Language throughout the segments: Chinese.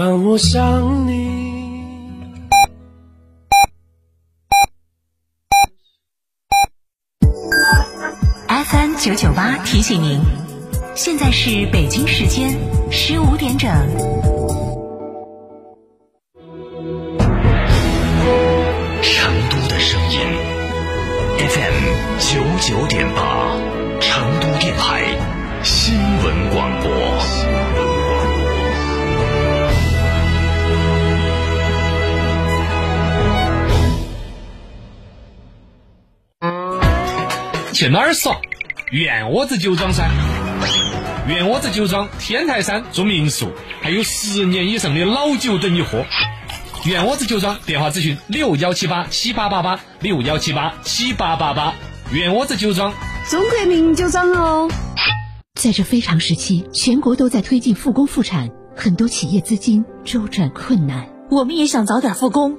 当我想你。FM 九九八提醒您，现在是北京时间十五点整。成都的声音，FM 九九点八，成都电台新闻广播。去哪儿耍？院窝子酒庄噻！院窝子酒庄天台山住民宿，还有十年以上的老酒等你喝。院窝子酒庄电话咨询六幺七八七八八八六幺七八七八八八。院窝子酒庄，中国名酒庄哦。在这非常时期，全国都在推进复工复产，很多企业资金周转困难。我们也想早点复工。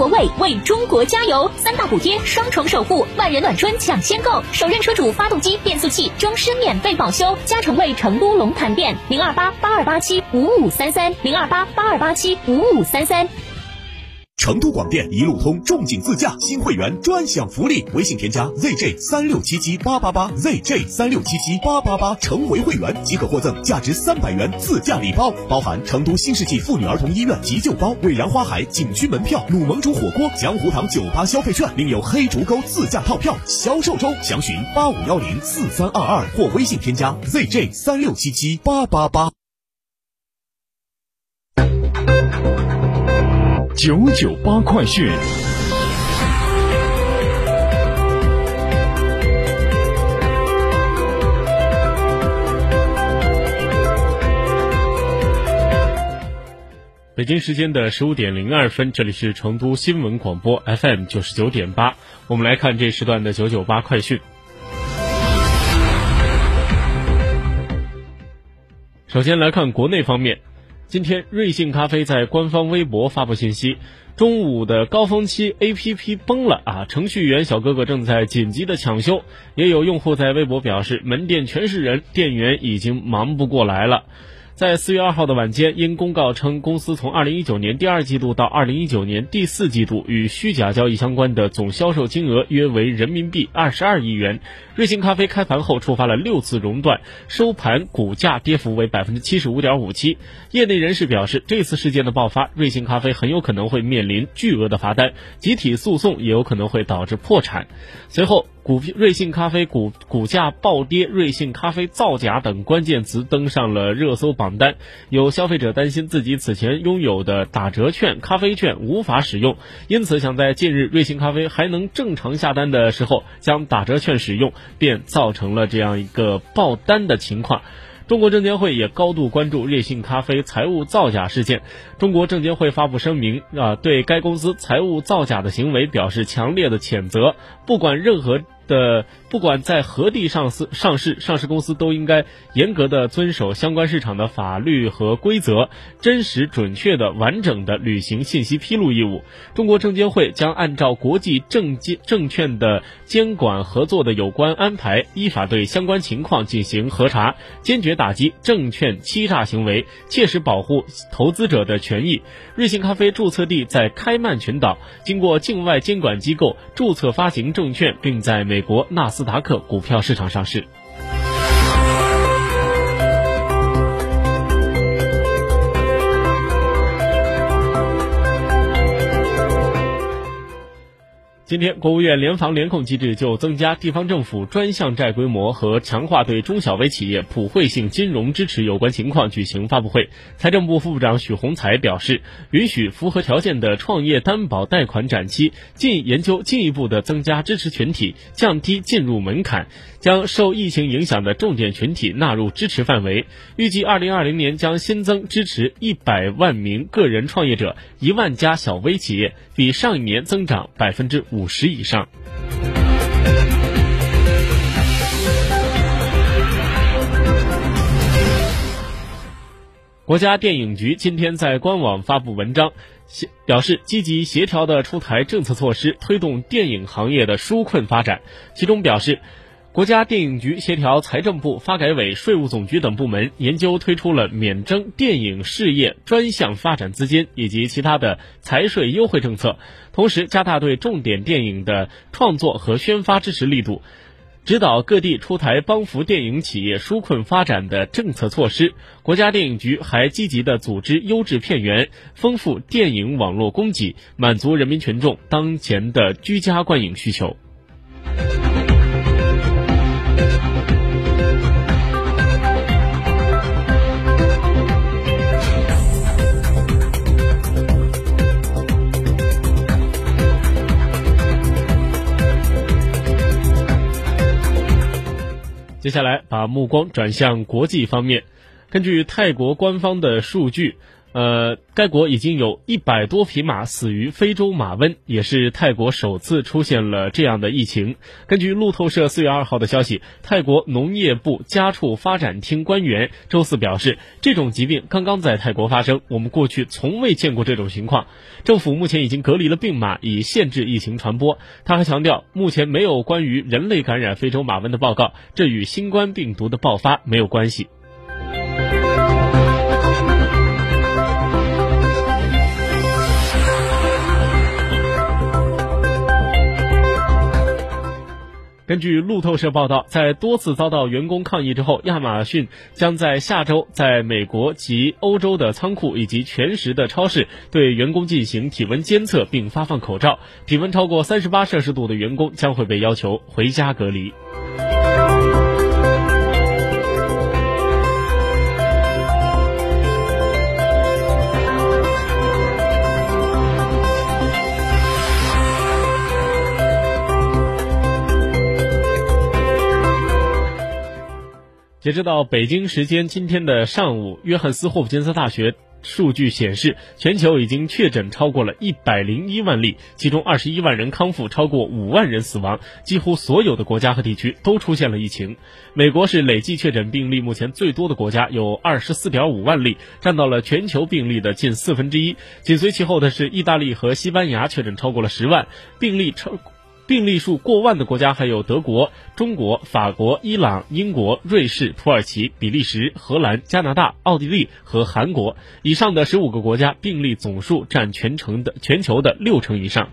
国卫为中国加油，三大补贴，双重守护，万人暖春抢先购，首任车主发动机、变速器终身免费保修。加诚为成都龙潭店零二八八二八七五五三三零二八八二八七五五三三。成都广电一路通重景自驾新会员专享福利，微信添加 zj 三六七七八八八 zj 三六七七八八八，成为会员即可获赠价值三百元自驾礼包，包含成都新世纪妇女儿童医院急救包、蔚然花海景区门票、鲁盟煮火锅、江湖堂酒吧消费券，另有黑竹沟自驾套票销售中，详询八五幺零四三二二或微信添加 zj 三六七七八八八。九九八快讯。北京时间的十五点零二分，这里是成都新闻广播 FM 九十九点八，我们来看这时段的九九八快讯。首先来看国内方面。今天，瑞幸咖啡在官方微博发布信息：中午的高峰期，APP 崩了啊！程序员小哥哥正在紧急的抢修。也有用户在微博表示，门店全是人，店员已经忙不过来了。在四月二号的晚间，因公告称公司从二零一九年第二季度到二零一九年第四季度与虚假交易相关的总销售金额约为人民币二十二亿元。瑞幸咖啡开盘后触发了六次熔断，收盘股价跌幅为百分之七十五点五七。业内人士表示，这次事件的爆发，瑞幸咖啡很有可能会面临巨额的罚单，集体诉讼也有可能会导致破产。随后。股瑞幸咖啡股股价暴跌，瑞幸咖啡造假等关键词登上了热搜榜单。有消费者担心自己此前拥有的打折券、咖啡券无法使用，因此想在近日瑞幸咖啡还能正常下单的时候将打折券使用，便造成了这样一个爆单的情况。中国证监会也高度关注瑞幸咖啡财务造假事件。中国证监会发布声明，啊，对该公司财务造假的行为表示强烈的谴责。不管任何的，不管在何地上市，上市上市公司都应该严格的遵守相关市场的法律和规则，真实、准确的、完整的履行信息披露义务。中国证监会将按照国际证监证券的监管合作的有关安排，依法对相关情况进行核查，坚决打击证券欺诈行为，切实保护投资者的权益。瑞幸咖啡注册地在开曼群岛，经过境外监管机构注册发行证券，并在美美国纳斯达克股票市场上市。今天，国务院联防联控机制就增加地方政府专项债规模和强化对中小微企业普惠性金融支持有关情况举行发布会。财政部副部长许宏才表示，允许符合条件的创业担保贷款展期，进研究进一步的增加支持群体，降低进入门槛，将受疫情影响的重点群体纳入支持范围。预计二零二零年将新增支持一百万名个人创业者，一万家小微企业，比上一年增长百分之五。五十以上。国家电影局今天在官网发布文章表示积极协调的出台政策措施推动电影行业的纾困发展。其中表示国家电影局协调财政部、发改委、税务总局等部门研究推出了免征电影事业专项发展资金以及其他的财税优惠政策，同时加大对重点电影的创作和宣发支持力度，指导各地出台帮扶电影企业纾困发展的政策措施。国家电影局还积极的组织优质片源，丰富电影网络供给，满足人民群众当前的居家观影需求。接下来，把目光转向国际方面。根据泰国官方的数据，呃，该国已经有一百多匹马死于非洲马瘟，也是泰国首次出现了这样的疫情。根据路透社四月二号的消息，泰国农业部家畜发展厅官员周四表示，这种疾病刚刚在泰国发生，我们过去从未见过这种情况。政府目前已经隔离了病马，以限制疫情传播。他还强调，目前没有关于人类感染非洲马瘟的报告，这与新冠病毒的爆发没有关系。根据路透社报道，在多次遭到员工抗议之后，亚马逊将在下周在美国及欧洲的仓库以及全时的超市对员工进行体温监测，并发放口罩。体温超过三十八摄氏度的员工将会被要求回家隔离。截止到北京时间今天的上午，约翰斯霍普金斯大学数据显示，全球已经确诊超过了一百零一万例，其中二十一万人康复，超过五万人死亡。几乎所有的国家和地区都出现了疫情。美国是累计确诊病例目前最多的国家，有二十四点五万例，占到了全球病例的近四分之一。紧随其后的是意大利和西班牙，确诊超过了十万病例超。病例数过万的国家还有德国、中国、法国、伊朗、英国、瑞士、土耳其、比利时、荷兰、加拿大、奥地利和韩国。以上的十五个国家病例总数占全城的全球的六成以上。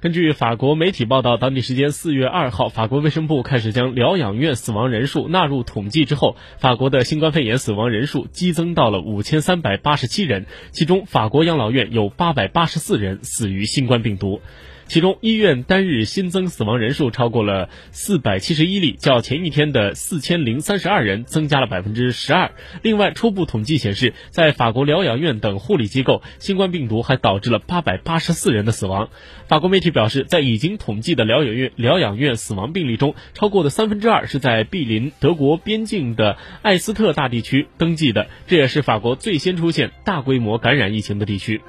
根据法国媒体报道，当地时间四月二号，法国卫生部开始将疗养院死亡人数纳入统计之后，法国的新冠肺炎死亡人数激增到了五千三百八十七人，其中法国养老院有八百八十四人死于新冠病毒。其中，医院单日新增死亡人数超过了四百七十一例，较前一天的四千零三十二人增加了百分之十二。另外，初步统计显示，在法国疗养院等护理机构，新冠病毒还导致了八百八十四人的死亡。法国媒体表示，在已经统计的疗养院疗养院死亡病例中，超过的三分之二是在毗邻德国边境的艾斯特大地区登记的，这也是法国最先出现大规模感染疫情的地区。